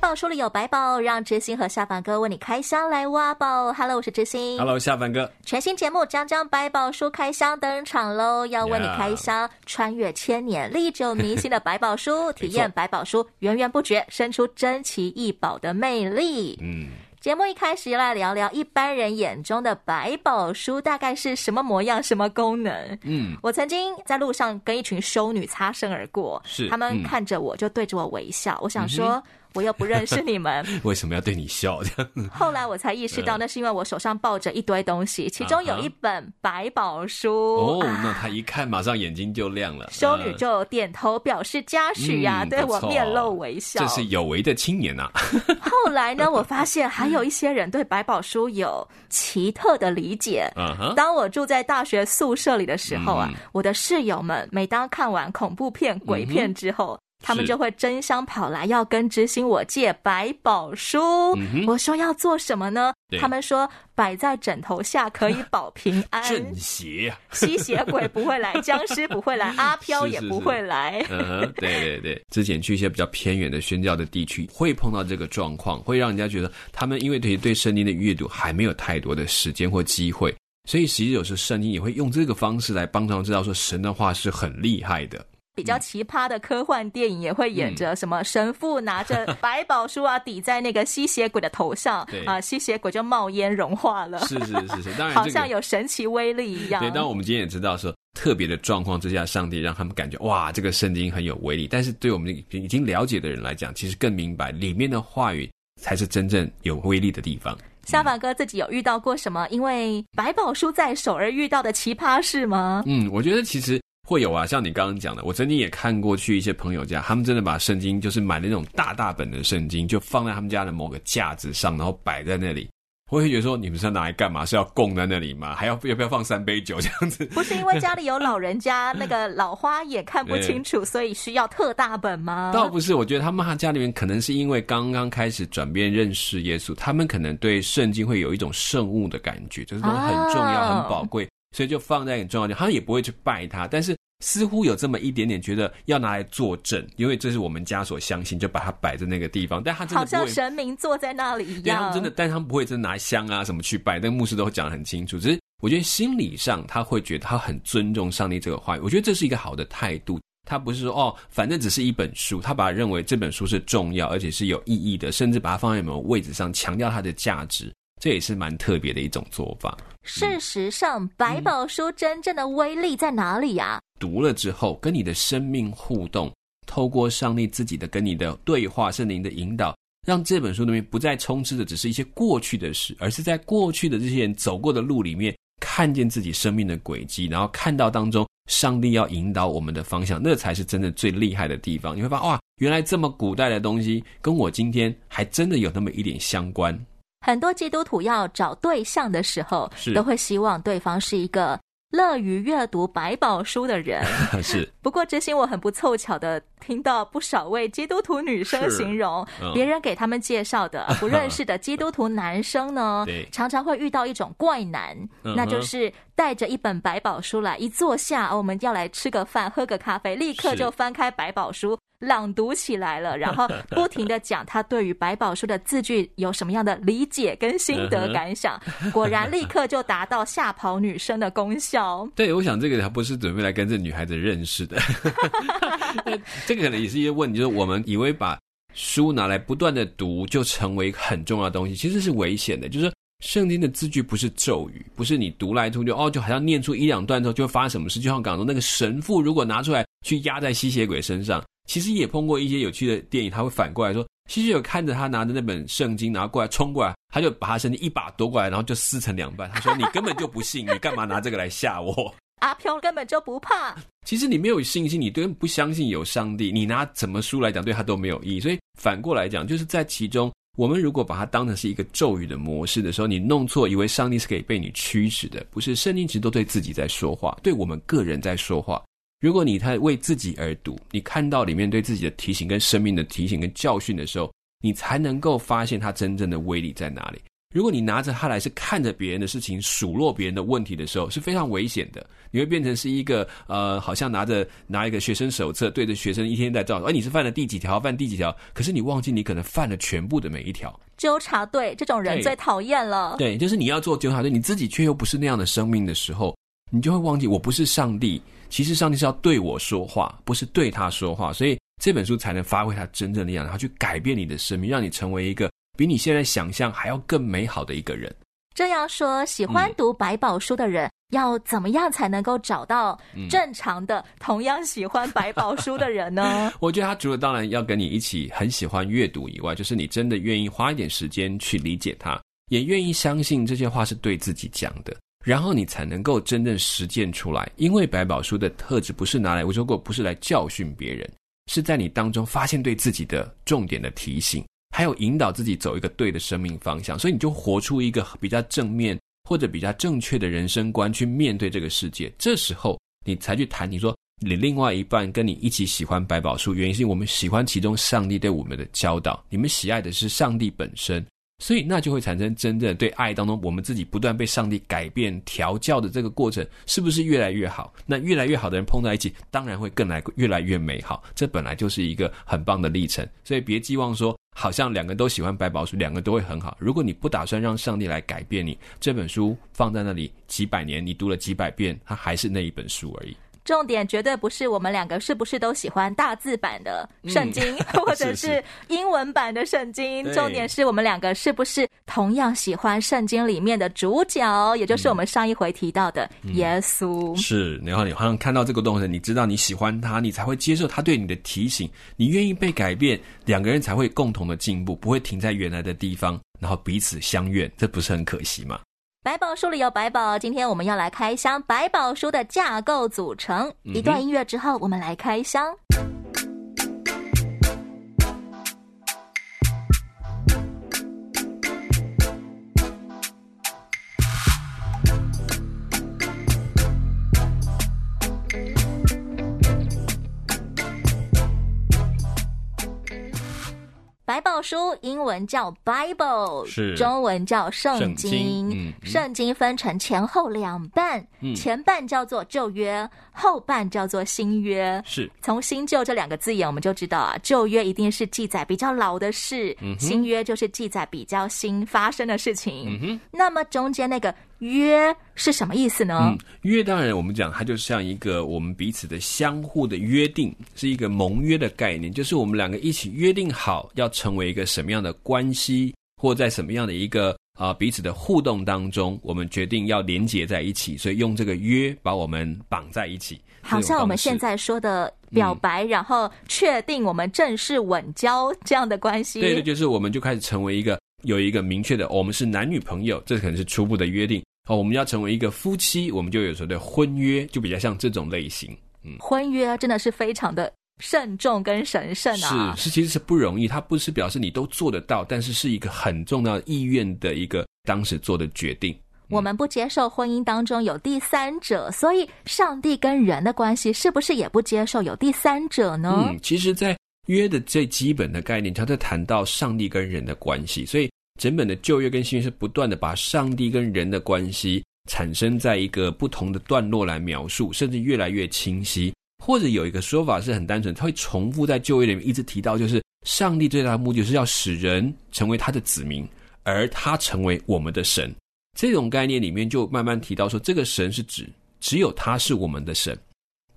宝书里有百宝，让知心和下凡哥为你开箱来挖宝。Hello，我是知心。Hello，下凡哥。全新节目《将将百宝书开箱》登场喽！要为你开箱穿越千年、历久弥新的百宝书，体验百宝书源源不绝、生出珍奇异宝的魅力。嗯，节目一开始来聊聊一般人眼中的百宝书大概是什么模样、什么功能。嗯，我曾经在路上跟一群修女擦身而过，是他们看着我就对着我微笑，嗯、我想说。嗯我又不认识你们，为什么要对你笑？后来我才意识到，那是因为我手上抱着一堆东西，其中有一本百宝书。哦，那他一看，马上眼睛就亮了。修女就点头表示嘉许呀，对我面露微笑。这是有为的青年呐。后来呢，我发现还有一些人对百宝书有奇特的理解。当我住在大学宿舍里的时候啊，我的室友们每当看完恐怖片、鬼片之后，他们就会争相跑来要跟知心我借百宝书。嗯、我说要做什么呢？他们说摆在枕头下 可以保平安。镇邪啊！吸血鬼不会来，僵尸不会来，阿飘也不会来。嗯，对对对。之前去一些比较偏远的宣教的地区，会碰到这个状况，会让人家觉得他们因为对对圣经的阅读还没有太多的时间或机会，所以实际有时候圣经也会用这个方式来帮他们知道说神的话是很厉害的。比较奇葩的科幻电影也会演着什么神父拿着百宝书啊，抵在那个吸血鬼的头上，啊，吸血鬼就冒烟融化了。是是是是，当然、这个、好像有神奇威力一样。对，当然我们今天也知道说，特别的状况之下，上帝让他们感觉哇，这个圣经很有威力。但是对我们已经了解的人来讲，其实更明白里面的话语才是真正有威力的地方。夏凡哥自己有遇到过什么因为百宝书在手而遇到的奇葩事吗？嗯，我觉得其实。会有啊，像你刚刚讲的，我曾经也看过去一些朋友家，他们真的把圣经就是买那种大大本的圣经，就放在他们家的某个架子上，然后摆在那里。我会觉得说，你们是要拿来干嘛？是要供在那里吗？还要要不要放三杯酒这样子？不是因为家里有老人家，那个老花眼看不清楚，所以需要特大本吗？倒不是，我觉得他们家里面可能是因为刚刚开始转变认识耶稣，他们可能对圣经会有一种圣物的感觉，就是说很重要、很宝贵。所以就放在很重要的地方，他也不会去拜他，但是似乎有这么一点点觉得要拿来作证，因为这是我们家所相信，就把它摆在那个地方。但他真的好像神明坐在那里一样，他们真的，但他们不会真的拿香啊什么去拜，但牧师都会讲得很清楚。只是我觉得心理上他会觉得他很尊重上帝这个话语，我觉得这是一个好的态度。他不是说哦，反正只是一本书，他把它认为这本书是重要而且是有意义的，甚至把它放在某个位置上，强调它的价值。这也是蛮特别的一种做法。事实上，百宝书真正的威力在哪里呀？读了之后，跟你的生命互动，透过上帝自己的跟你的对话，圣灵的引导，让这本书里面不再充斥的只是一些过去的事，而是在过去的这些人走过的路里面，看见自己生命的轨迹，然后看到当中上帝要引导我们的方向，那才是真的最厉害的地方。你会发现，哇，原来这么古代的东西，跟我今天还真的有那么一点相关。很多基督徒要找对象的时候，都会希望对方是一个乐于阅读百宝书的人。是。不过，这些我很不凑巧的听到不少位基督徒女生形容，嗯、别人给他们介绍的 不认识的基督徒男生呢，常常会遇到一种怪男，嗯、那就是带着一本百宝书来，一坐下，我们要来吃个饭、喝个咖啡，立刻就翻开百宝书。朗读起来了，然后不停的讲他对于百宝书的字句有什么样的理解跟心得感想，果然立刻就达到吓跑女生的功效。对，我想这个他不是准备来跟这女孩子认识的，这个可能也是一些问题，就是我们以为把书拿来不断的读就成为很重要的东西，其实是危险的。就是圣经的字句不是咒语，不是你读来读去哦，就好像念出一两段之后就会发生什么事，就像港中那个神父如果拿出来去压在吸血鬼身上。其实也碰过一些有趣的电影，他会反过来说，吸血鬼看着他拿着那本圣经，拿过来冲过来，他就把他身体一把夺过来，然后就撕成两半。他说：“你根本就不信，你干嘛拿这个来吓我？”阿飘根本就不怕。其实你没有信心，你根本不相信有上帝，你拿什么书来讲对他都没有意义。所以反过来讲，就是在其中我们如果把它当成是一个咒语的模式的时候，你弄错，以为上帝是可以被你驱使的，不是？圣经其实都对自己在说话，对我们个人在说话。如果你太为自己而读，你看到里面对自己的提醒、跟生命的提醒、跟教训的时候，你才能够发现它真正的威力在哪里。如果你拿着它来是看着别人的事情数落别人的问题的时候，是非常危险的。你会变成是一个呃，好像拿着拿一个学生手册对着学生一天在照，而、哎、你是犯了第几条，犯第几条，可是你忘记你可能犯了全部的每一条。纠察队这种人最讨厌了。对，就是你要做纠察队，你自己却又不是那样的生命的时候，你就会忘记我不是上帝。其实上帝是要对我说话，不是对他说话，所以这本书才能发挥它真正的力量，然后去改变你的生命，让你成为一个。比你现在想象还要更美好的一个人。这样说，喜欢读百宝书的人要怎么样才能够找到正常的、同样喜欢百宝书的人呢？我觉得他除了当然要跟你一起很喜欢阅读以外，就是你真的愿意花一点时间去理解他，也愿意相信这些话是对自己讲的，然后你才能够真正实践出来。因为百宝书的特质不是拿来，我说过不是来教训别人，是在你当中发现对自己的重点的提醒。还有引导自己走一个对的生命方向，所以你就活出一个比较正面或者比较正确的人生观去面对这个世界。这时候你才去谈，你说你另外一半跟你一起喜欢百宝书，原因是我们喜欢其中上帝对我们的教导，你们喜爱的是上帝本身。所以，那就会产生真正对爱当中，我们自己不断被上帝改变、调教的这个过程，是不是越来越好？那越来越好的人碰在一起，当然会更来越来越美好。这本来就是一个很棒的历程。所以，别寄望说，好像两个都喜欢百宝书，两个都会很好。如果你不打算让上帝来改变你，这本书放在那里几百年，你读了几百遍，它还是那一本书而已。重点绝对不是我们两个是不是都喜欢大字版的圣经，嗯、或者是英文版的圣经。是是重点是我们两个是不是同样喜欢圣经里面的主角，也就是我们上一回提到的耶稣。嗯、是，然后你好像看到这个东西，你知道你喜欢他，你才会接受他对你的提醒，你愿意被改变，两个人才会共同的进步，不会停在原来的地方，然后彼此相怨，这不是很可惜吗？百宝书里有百宝，今天我们要来开箱百宝书的架构组成。嗯、一段音乐之后，我们来开箱。书英文叫 Bible，是中文叫圣经。圣经，分成前后两半，嗯、前半叫做旧约，后半叫做新约。是从新旧这两个字眼，我们就知道啊，旧约一定是记载比较老的事，嗯、新约就是记载比较新发生的事情。那么中间那个。约是什么意思呢？嗯，约当然我们讲它就像一个我们彼此的相互的约定，是一个盟约的概念，就是我们两个一起约定好要成为一个什么样的关系，或在什么样的一个啊、呃、彼此的互动当中，我们决定要连结在一起，所以用这个约把我们绑在一起。好像我们现在说的表白，嗯、然后确定我们正式稳交这样的关系。对的，就是我们就开始成为一个有一个明确的，我们是男女朋友，这可能是初步的约定。哦，我们要成为一个夫妻，我们就有时候的婚约，就比较像这种类型。嗯，婚约真的是非常的慎重跟神圣啊。是是，其实是不容易。它不是表示你都做得到，但是是一个很重要意愿的一个当时做的决定。嗯，我们不接受婚姻当中有第三者，所以上帝跟人的关系是不是也不接受有第三者呢？嗯，其实，在约的最基本的概念，他在谈到上帝跟人的关系，所以。整本的旧约跟新约是不断的把上帝跟人的关系产生在一个不同的段落来描述，甚至越来越清晰。或者有一个说法是很单纯，他会重复在旧约里面一直提到，就是上帝最大的目的是要使人成为他的子民，而他成为我们的神。这种概念里面就慢慢提到说，这个神是指只有他是我们的神，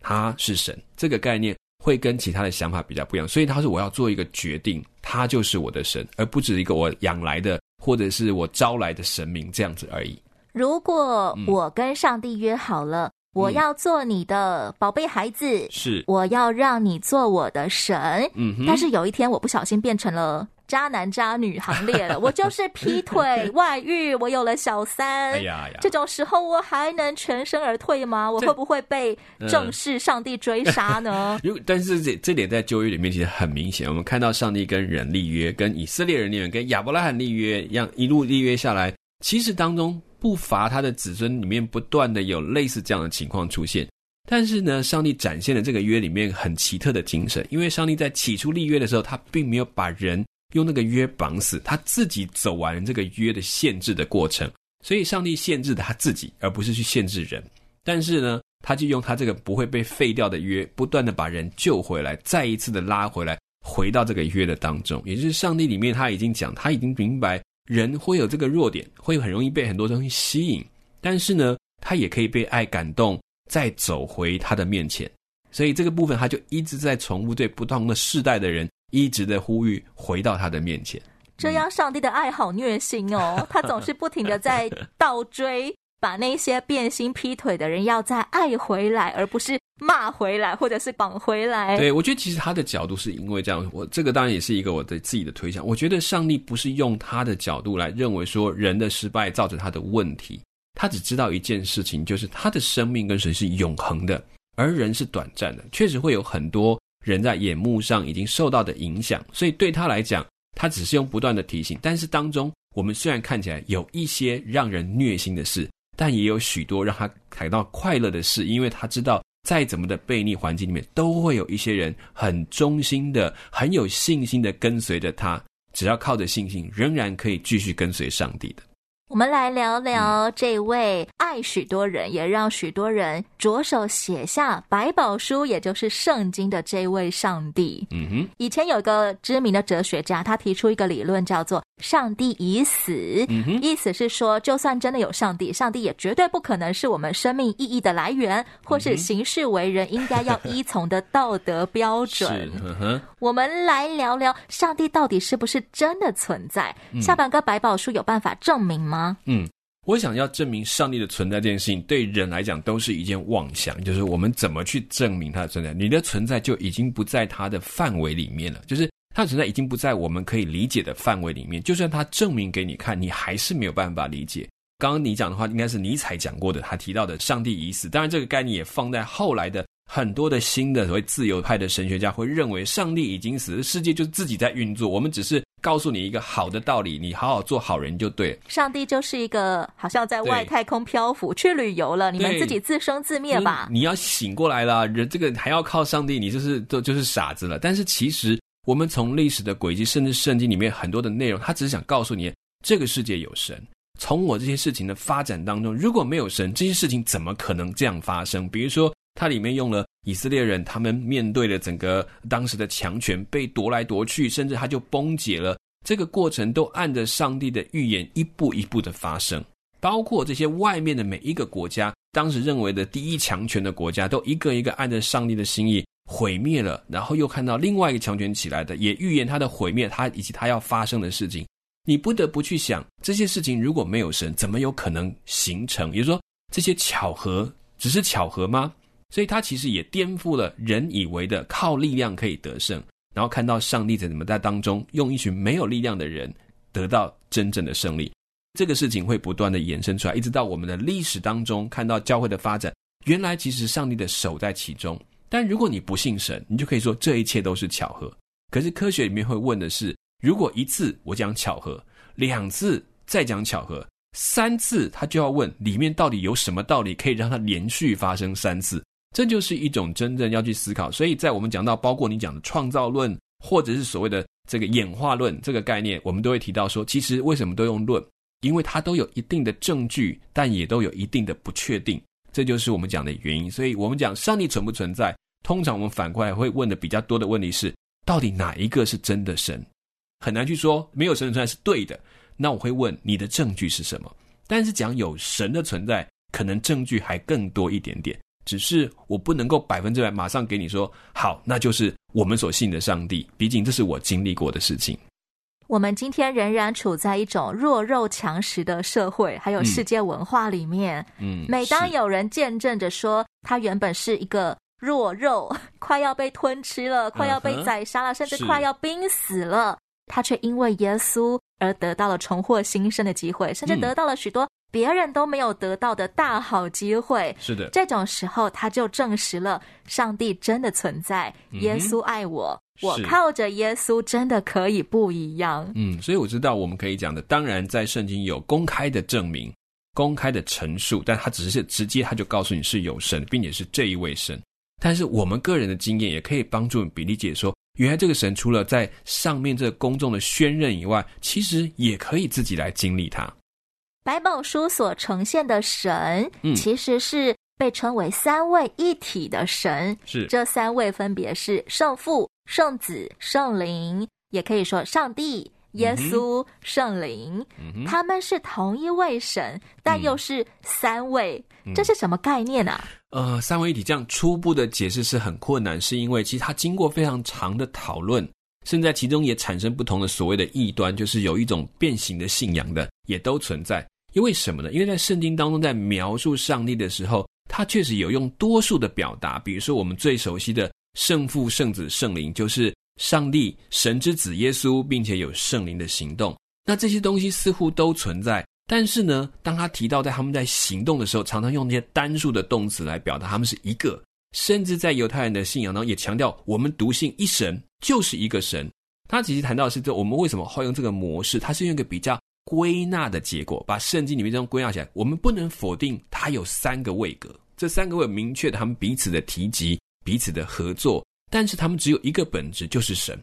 他是神。这个概念。会跟其他的想法比较不一样，所以他说我要做一个决定，他就是我的神，而不止一个我养来的或者是我招来的神明这样子而已。如果我跟上帝约好了，嗯、我要做你的宝贝孩子，是我要让你做我的神，但是有一天我不小心变成了。渣男渣女行列了。我就是劈腿外遇，我有了小三。哎呀呀！这种时候我还能全身而退吗？我会不会被正式上帝追杀呢？如、嗯、但是这这点在旧约里面其实很明显，我们看到上帝跟人立约，跟以色列人立约，跟亚伯拉罕立约一样，一路立约下来，其实当中不乏他的子孙里面不断的有类似这样的情况出现。但是呢，上帝展现了这个约里面很奇特的精神，因为上帝在起初立约的时候，他并没有把人用那个约绑死，他自己走完这个约的限制的过程，所以上帝限制他自己，而不是去限制人。但是呢，他就用他这个不会被废掉的约，不断的把人救回来，再一次的拉回来，回到这个约的当中。也就是上帝里面他已经讲，他已经明白人会有这个弱点，会很容易被很多东西吸引，但是呢，他也可以被爱感动。再走回他的面前，所以这个部分他就一直在重复对不同的世代的人一直的呼吁回到他的面前。这样，上帝的爱好虐心哦，他总是不停的在倒追，把那些变心劈腿的人要再爱回来，而不是骂回来或者是绑回来。对，我觉得其实他的角度是因为这样，我这个当然也是一个我的自己的推想。我觉得上帝不是用他的角度来认为说人的失败造成他的问题。他只知道一件事情，就是他的生命跟神是永恒的，而人是短暂的。确实会有很多人在眼目上已经受到的影响，所以对他来讲，他只是用不断的提醒。但是当中，我们虽然看起来有一些让人虐心的事，但也有许多让他感到快乐的事，因为他知道，再怎么的悖逆环境里面，都会有一些人很忠心的、很有信心的跟随着他，只要靠着信心，仍然可以继续跟随上帝的。我们来聊聊这位爱许多人，也让许多人着手写下百宝书，也就是圣经的这位上帝。嗯哼，以前有一个知名的哲学家，他提出一个理论，叫做“上帝已死”。嗯，意思是说，就算真的有上帝，上帝也绝对不可能是我们生命意义的来源，或是行事为人应该要依从的道德标准。嗯。我们来聊聊上帝到底是不是真的存在？下半个百宝书有办法证明吗？嗯，我想要证明上帝的存在这件事情，对人来讲都是一件妄想。就是我们怎么去证明他的存在？你的存在就已经不在他的范围里面了，就是他的存在已经不在我们可以理解的范围里面。就算他证明给你看，你还是没有办法理解。刚刚你讲的话，应该是尼采讲过的，他提到的上帝已死。当然，这个概念也放在后来的。很多的新的所谓自由派的神学家会认为上帝已经死，世界就自己在运作，我们只是告诉你一个好的道理，你好好做好人就对。上帝就是一个好像在外太空漂浮去旅游了，你们自己自生自灭吧。你要醒过来了，人这个还要靠上帝，你就是都就是傻子了。但是其实我们从历史的轨迹，甚至圣经里面很多的内容，他只是想告诉你，这个世界有神。从我这些事情的发展当中，如果没有神，这些事情怎么可能这样发生？比如说。它里面用了以色列人，他们面对的整个当时的强权，被夺来夺去，甚至他就崩解了。这个过程都按着上帝的预言一步一步的发生，包括这些外面的每一个国家，当时认为的第一强权的国家，都一个一个按着上帝的心意毁灭了。然后又看到另外一个强权起来的，也预言他的毁灭，他以及他要发生的事情。你不得不去想，这些事情如果没有神，怎么有可能形成？也就是说，这些巧合只是巧合吗？所以，他其实也颠覆了人以为的靠力量可以得胜，然后看到上帝在怎么在当中用一群没有力量的人得到真正的胜利。这个事情会不断的延伸出来，一直到我们的历史当中看到教会的发展。原来其实上帝的手在其中。但如果你不信神，你就可以说这一切都是巧合。可是科学里面会问的是：如果一次我讲巧合，两次再讲巧合，三次他就要问里面到底有什么道理可以让它连续发生三次？这就是一种真正要去思考，所以在我们讲到包括你讲的创造论，或者是所谓的这个演化论这个概念，我们都会提到说，其实为什么都用论？因为它都有一定的证据，但也都有一定的不确定，这就是我们讲的原因。所以我们讲上帝存不存在，通常我们反过来会问的比较多的问题是，到底哪一个是真的神？很难去说没有神的存在是对的。那我会问你的证据是什么？但是讲有神的存在，可能证据还更多一点点。只是我不能够百分之百马上给你说好，那就是我们所信的上帝。毕竟这是我经历过的事情。我们今天仍然处在一种弱肉强食的社会，还有世界文化里面。嗯，每当有人见证着说他原本是一个弱肉，快要被吞吃了，快要被宰杀了，甚至快要濒死了，他却因为耶稣而得到了重获新生的机会，甚至得到了许多别人都没有得到的大好机会。是的，这种时候他就证实了上帝真的存在，耶稣爱我，嗯、我靠着耶稣真的可以不一样。嗯，所以我知道我们可以讲的，当然在圣经有公开的证明、公开的陈述，但他只是直接他就告诉你是有神，并且是这一位神。但是我们个人的经验也可以帮助比利姐说。原来这个神除了在上面这个公众的宣认以外，其实也可以自己来经历它。百宝书所呈现的神，其实是被称为三位一体的神。是、嗯、这三位分别是圣父、圣子、圣灵，也可以说上帝。耶稣、圣灵，嗯、他们是同一位神，但又是三位，嗯、这是什么概念啊？呃，三位一体这样初步的解释是很困难，是因为其实它经过非常长的讨论，甚至在其中也产生不同的所谓的异端，就是有一种变形的信仰的也都存在。因为什么呢？因为在圣经当中，在描述上帝的时候，他确实有用多数的表达，比如说我们最熟悉的圣父、圣子、圣灵，就是。上帝、神之子耶稣，并且有圣灵的行动，那这些东西似乎都存在。但是呢，当他提到在他们在行动的时候，常常用那些单数的动词来表达他们是一个。甚至在犹太人的信仰当中，也强调我们独信一神，就是一个神。他其实谈到的是这，我们为什么会用这个模式？他是用一个比较归纳的结果，把圣经里面这样归纳起来。我们不能否定他有三个位格，这三个位明确的他们彼此的提及、彼此的合作。但是他们只有一个本质，就是神。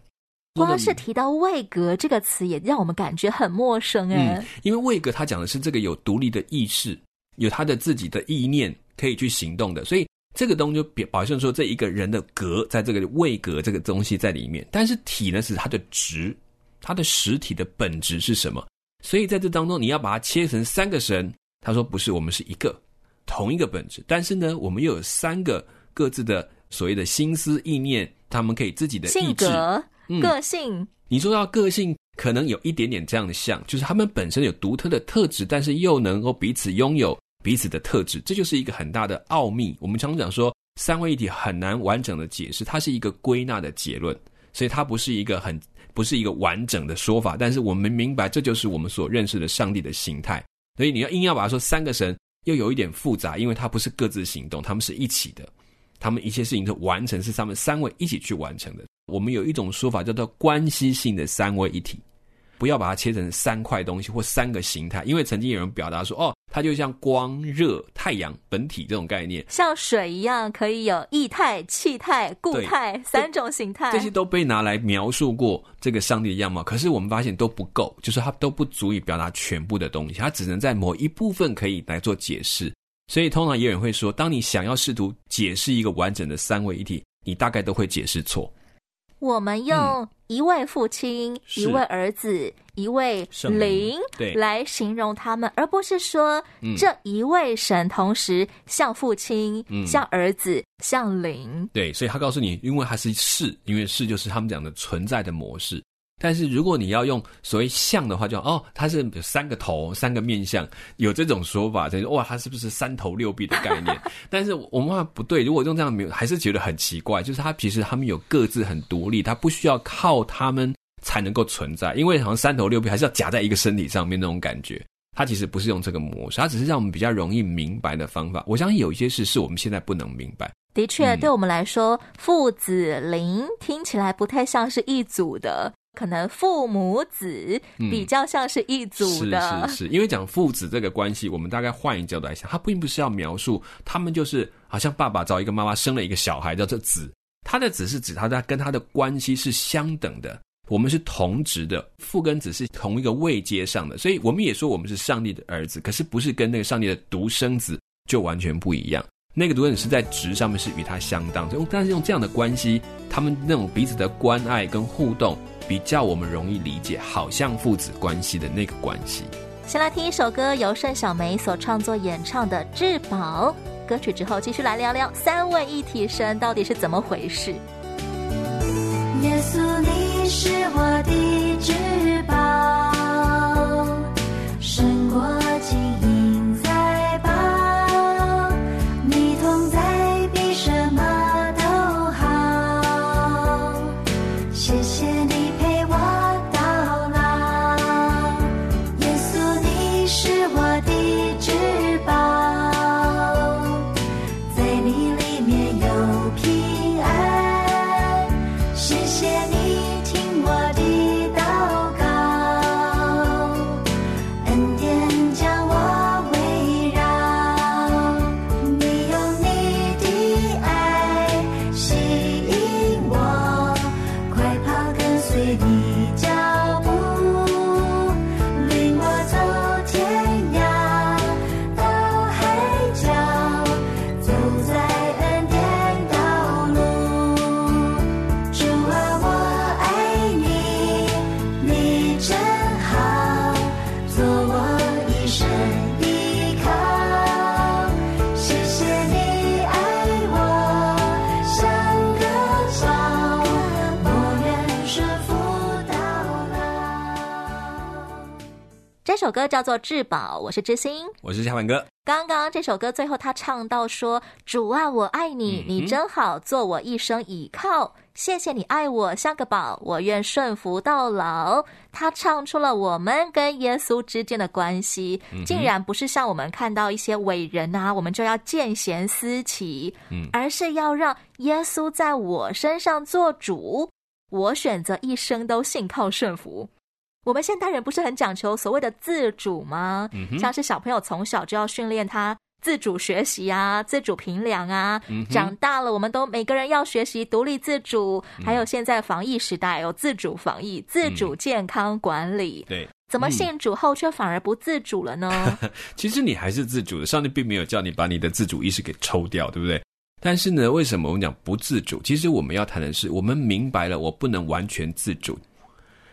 光是提到位格这个词，也让我们感觉很陌生哎、嗯。因为位格它讲的是这个有独立的意识，有他的自己的意念可以去行动的，所以这个东西就表现说这一个人的格在这个位格这个东西在里面。但是体呢是它的值，它的实体的本质是什么？所以在这当中你要把它切成三个神，他说不是，我们是一个同一个本质，但是呢，我们又有三个各自的。所谓的心思意念，他们可以自己的意志性格、嗯、个性。你说到个性，可能有一点点这样的像，就是他们本身有独特的特质，但是又能够彼此拥有彼此的特质，这就是一个很大的奥秘。我们常常讲说，三位一体很难完整的解释，它是一个归纳的结论，所以它不是一个很不是一个完整的说法。但是我们明白，这就是我们所认识的上帝的形态。所以你要硬要把它说三个神，又有一点复杂，因为它不是各自行动，他们是一起的。他们一切事情的完成，是他们三位一起去完成的。我们有一种说法叫做关系性的三位一体，不要把它切成三块东西或三个形态，因为曾经有人表达说，哦，它就像光、热、太阳本体这种概念，像水一样，可以有液态、气态、固态三种形态。这些都被拿来描述过这个上帝的样貌，可是我们发现都不够，就是它都不足以表达全部的东西，它只能在某一部分可以来做解释。所以，通常也有人会说，当你想要试图解释一个完整的三位一体，你大概都会解释错。我们用一位父亲、嗯、一位儿子、一位灵来形容他们，而不是说这一位神同时像父亲、嗯、像儿子、像灵。对，所以他告诉你，因为他是是，因为是就是他们讲的存在的模式。但是如果你要用所谓像的话就，就哦，它是有三个头、三个面相，有这种说法，就是哇，它是不是三头六臂的概念？但是我们话不对，如果用这样没有，还是觉得很奇怪。就是它其实他们有各自很独立，它不需要靠他们才能够存在，因为好像三头六臂还是要夹在一个身体上面那种感觉。它其实不是用这个模式，它只是让我们比较容易明白的方法。我相信有一些事是我们现在不能明白。的确，对我们来说，嗯、父子灵听起来不太像是一组的。可能父母子比较像是一组的，嗯、是是。是，因为讲父子这个关系，我们大概换一个角度来想，他并不是要描述他们就是好像爸爸找一个妈妈生了一个小孩叫做子，他的子是指他在跟他的关系是相等的，我们是同职的，父跟子是同一个位阶上的，所以我们也说我们是上帝的儿子，可是不是跟那个上帝的独生子就完全不一样，那个独生子是在值上面是与他相当，但是用这样的关系，他们那种彼此的关爱跟互动。比较我们容易理解，好像父子关系的那个关系。先来听一首歌，由盛小梅所创作演唱的《至宝》歌曲之后，继续来聊聊三位一体神到底是怎么回事。耶稣，你是我的至首歌叫做《至宝》，我是知心，我是小满哥。刚刚这首歌最后他唱到说：“主啊，我爱你，你真好，做我一生倚靠。谢谢你爱我像个宝，我愿顺服到老。”他唱出了我们跟耶稣之间的关系，竟然不是像我们看到一些伟人啊，我们就要见贤思齐，而是要让耶稣在我身上做主。我选择一生都信靠顺服。我们现代人不是很讲求所谓的自主吗？嗯、像是小朋友从小就要训练他自主学习啊，自主评量啊。嗯、长大了，我们都每个人要学习独立自主。嗯、还有现在防疫时代，有自主防疫、自主健康管理。对、嗯，怎么信主后却反而不自主了呢？其实你还是自主的，上帝并没有叫你把你的自主意识给抽掉，对不对？但是呢，为什么我们讲不自主？其实我们要谈的是，我们明白了，我不能完全自主。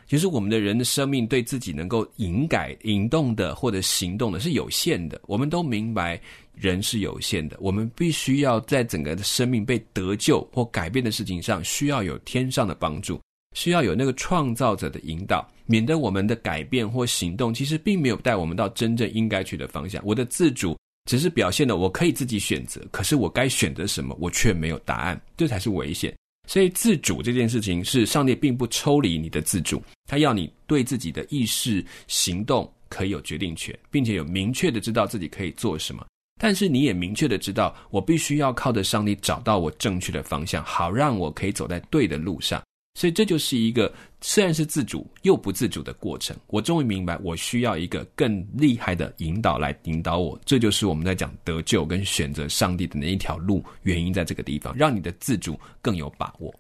其实我们的人的生命对自己能够引改、引动的或者行动的是有限的。我们都明白人是有限的，我们必须要在整个的生命被得救或改变的事情上，需要有天上的帮助，需要有那个创造者的引导，免得我们的改变或行动其实并没有带我们到真正应该去的方向。我的自主只是表现了我可以自己选择，可是我该选择什么，我却没有答案，这才是危险。所以自主这件事情是上帝并不抽离你的自主，他要你对自己的意识行动可以有决定权，并且有明确的知道自己可以做什么。但是你也明确的知道，我必须要靠着上帝找到我正确的方向，好让我可以走在对的路上。所以这就是一个虽然是自主又不自主的过程。我终于明白，我需要一个更厉害的引导来引导我。这就是我们在讲得救跟选择上帝的那一条路，原因在这个地方，让你的自主更有把握。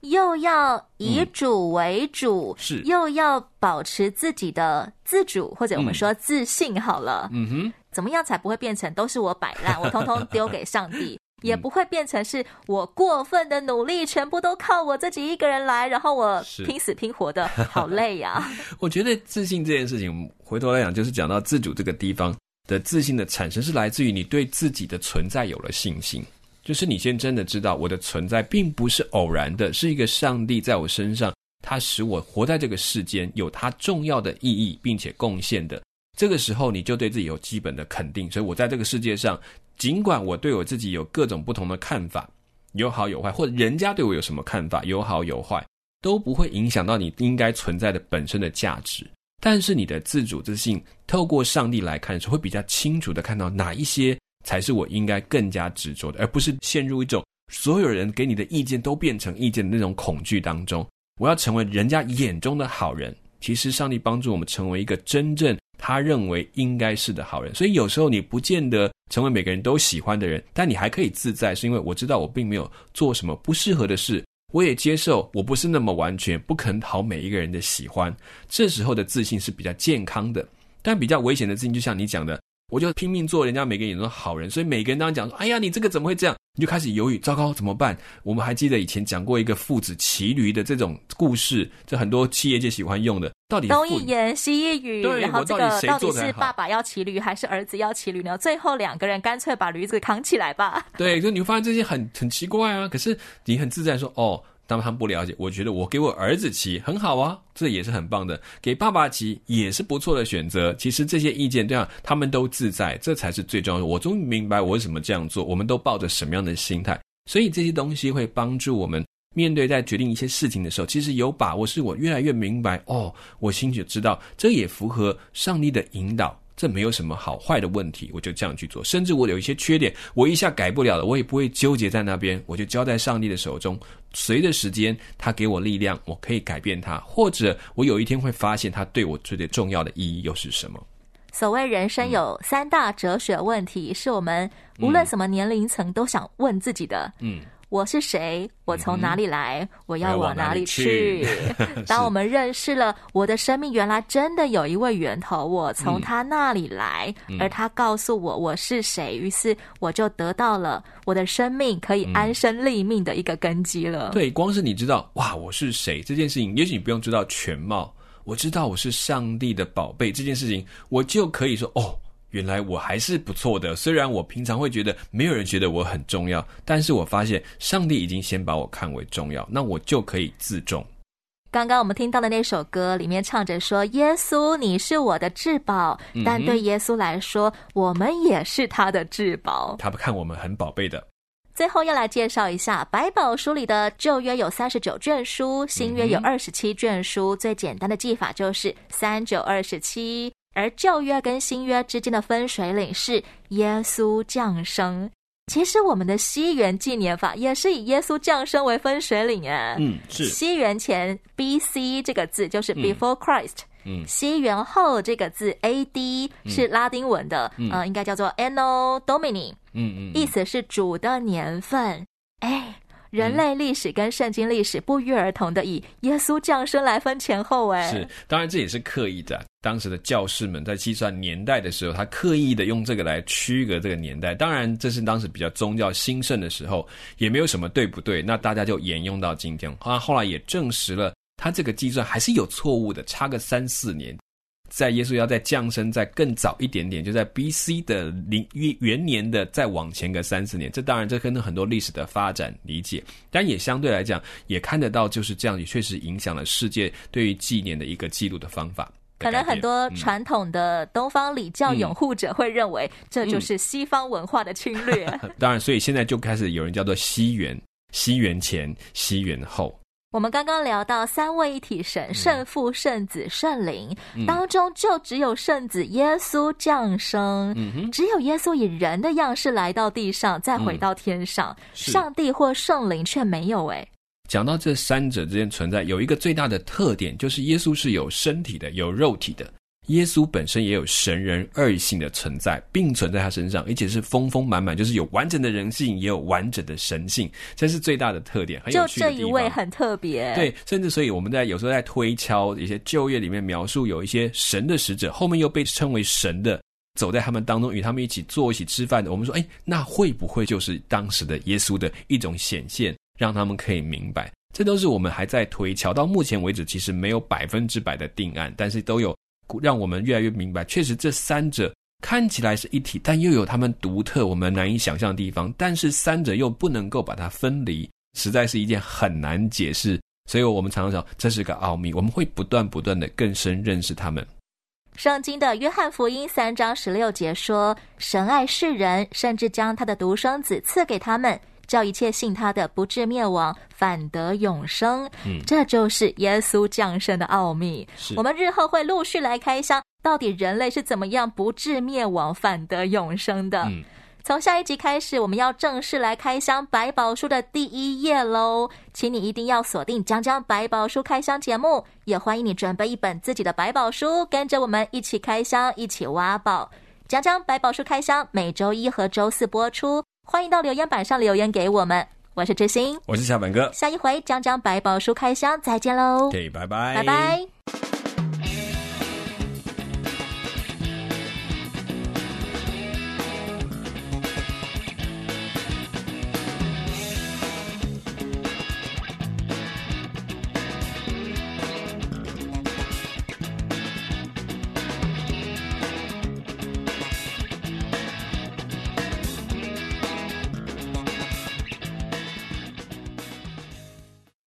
又要以主为主，嗯、是又要保持自己的自主，或者我们说自信好了。嗯哼，怎么样才不会变成都是我摆烂，我通通丢给上帝？也不会变成是我过分的努力，全部都靠我自己一个人来，然后我拼死拼活的，好累呀、啊。我觉得自信这件事情，回头来讲，就是讲到自主这个地方的自信的产生，是来自于你对自己的存在有了信心，就是你先真的知道我的存在并不是偶然的，是一个上帝在我身上，他使我活在这个世间有他重要的意义，并且贡献的。这个时候，你就对自己有基本的肯定，所以我在这个世界上。尽管我对我自己有各种不同的看法，有好有坏，或者人家对我有什么看法，有好有坏，都不会影响到你应该存在的本身的价值。但是你的自主自信，透过上帝来看的时候，会比较清楚的看到哪一些才是我应该更加执着的，而不是陷入一种所有人给你的意见都变成意见的那种恐惧当中。我要成为人家眼中的好人。其实上帝帮助我们成为一个真正。他认为应该是的好人，所以有时候你不见得成为每个人都喜欢的人，但你还可以自在，是因为我知道我并没有做什么不适合的事，我也接受我不是那么完全，不肯讨每一个人的喜欢。这时候的自信是比较健康的，但比较危险的自信，就像你讲的。我就拼命做人家每个人眼中的好人，所以每个人当讲说：“哎呀，你这个怎么会这样？”你就开始犹豫，糟糕，怎么办？我们还记得以前讲过一个父子骑驴的这种故事，这很多企业界喜欢用的。到底东一言西一语，然后这个到底，到底是爸爸要骑驴还是儿子要骑驴呢？最后两个人干脆把驴子扛起来吧。对，就你会发现这些很很奇怪啊。可是你很自在说：“哦。”当他们不了解，我觉得我给我儿子骑很好啊，这也是很棒的。给爸爸骑也是不错的选择。其实这些意见，对啊，他们都自在，这才是最重要的。我终于明白我为什么这样做。我们都抱着什么样的心态？所以这些东西会帮助我们面对在决定一些事情的时候，其实有把握。是我越来越明白哦，我心里知道，这也符合上帝的引导。这没有什么好坏的问题，我就这样去做。甚至我有一些缺点，我一下改不了了，我也不会纠结在那边，我就交在上帝的手中。随着时间，他给我力量，我可以改变他，或者我有一天会发现他对我最最重要的意义又是什么。所谓人生有三大哲学问题，嗯、是我们无论什么年龄层都想问自己的。嗯。我是谁？我从哪里来？嗯、我要往哪里去？里 当我们认识了我的生命，原来真的有一位源头，我从他那里来，嗯、而他告诉我我是谁，于是我就得到了我的生命可以安身立命的一个根基了。对，光是你知道哇，我是谁这件事情，也许你不用知道全貌，我知道我是上帝的宝贝这件事情，我就可以说哦。原来我还是不错的，虽然我平常会觉得没有人觉得我很重要，但是我发现上帝已经先把我看为重要，那我就可以自重。刚刚我们听到的那首歌里面唱着说：“耶稣，你是我的至宝。”但对耶稣来说，我们也是他的至宝。他不看我们很宝贝的。最后要来介绍一下百宝书里的旧约有三十九卷书，新约有二十七卷书。最简单的记法就是三九二十七。而旧约跟新约之间的分水岭是耶稣降生。其实我们的西元纪年法也是以耶稣降生为分水岭哎，嗯，是西元前 B.C. 这个字就是 Before Christ，嗯，西元后这个字 A.D. 是拉丁文的，嗯，呃、应该叫做 Anno Domini，嗯嗯，意思是主的年份，哎。人类历史跟圣经历史不约而同的以耶稣降生来分前后，哎，是，当然这也是刻意的。当时的教士们在计算年代的时候，他刻意的用这个来区隔这个年代。当然，这是当时比较宗教兴盛的时候，也没有什么对不对。那大家就沿用到今天。后后来也证实了，他这个计算还是有错误的，差个三四年。在耶稣要再降生在更早一点点，就在 B.C. 的零元年的再往前个三四年，这当然这跟很多历史的发展理解，但也相对来讲也看得到就是这样，也确实影响了世界对于纪年的一个记录的方法。可能很多传统的东方礼教拥护者会认为这就是西方文化的侵略。嗯、当然，所以现在就开始有人叫做西元、西元前、西元后。我们刚刚聊到三位一体神，圣父、圣子、圣灵，当中就只有圣子耶稣降生，只有耶稣以人的样式来到地上，再回到天上，上帝或圣灵却没有。哎，讲到这三者之间存在，有一个最大的特点，就是耶稣是有身体的，有肉体的。耶稣本身也有神人二性的存在，并存在他身上，而且是丰丰满满，就是有完整的人性，也有完整的神性，这是最大的特点。很有趣的。就这一位很特别，对，甚至所以我们在有时候在推敲一些旧约里面描述，有一些神的使者，后面又被称为神的，走在他们当中，与他们一起坐、一起吃饭的。我们说，哎，那会不会就是当时的耶稣的一种显现，让他们可以明白？这都是我们还在推敲，到目前为止，其实没有百分之百的定案，但是都有。让我们越来越明白，确实这三者看起来是一体，但又有他们独特、我们难以想象的地方。但是三者又不能够把它分离，实在是一件很难解释。所以我们常常说这是个奥秘，我们会不断不断的更深认识他们。圣经的约翰福音三章十六节说：“神爱世人，甚至将他的独生子赐给他们。”叫一切信他的不至灭亡，反得永生。嗯，这就是耶稣降生的奥秘。是我们日后会陆续来开箱，到底人类是怎么样不至灭亡，反得永生的。嗯，从下一集开始，我们要正式来开箱百宝书的第一页喽，请你一定要锁定江江百宝书开箱节目，也欢迎你准备一本自己的百宝书，跟着我们一起开箱，一起挖宝。江江百宝书开箱，每周一和周四播出。欢迎到留言板上留言给我们，我是知心，我是小本哥，下一回讲讲百宝书开箱，再见喽，对，拜拜，拜拜。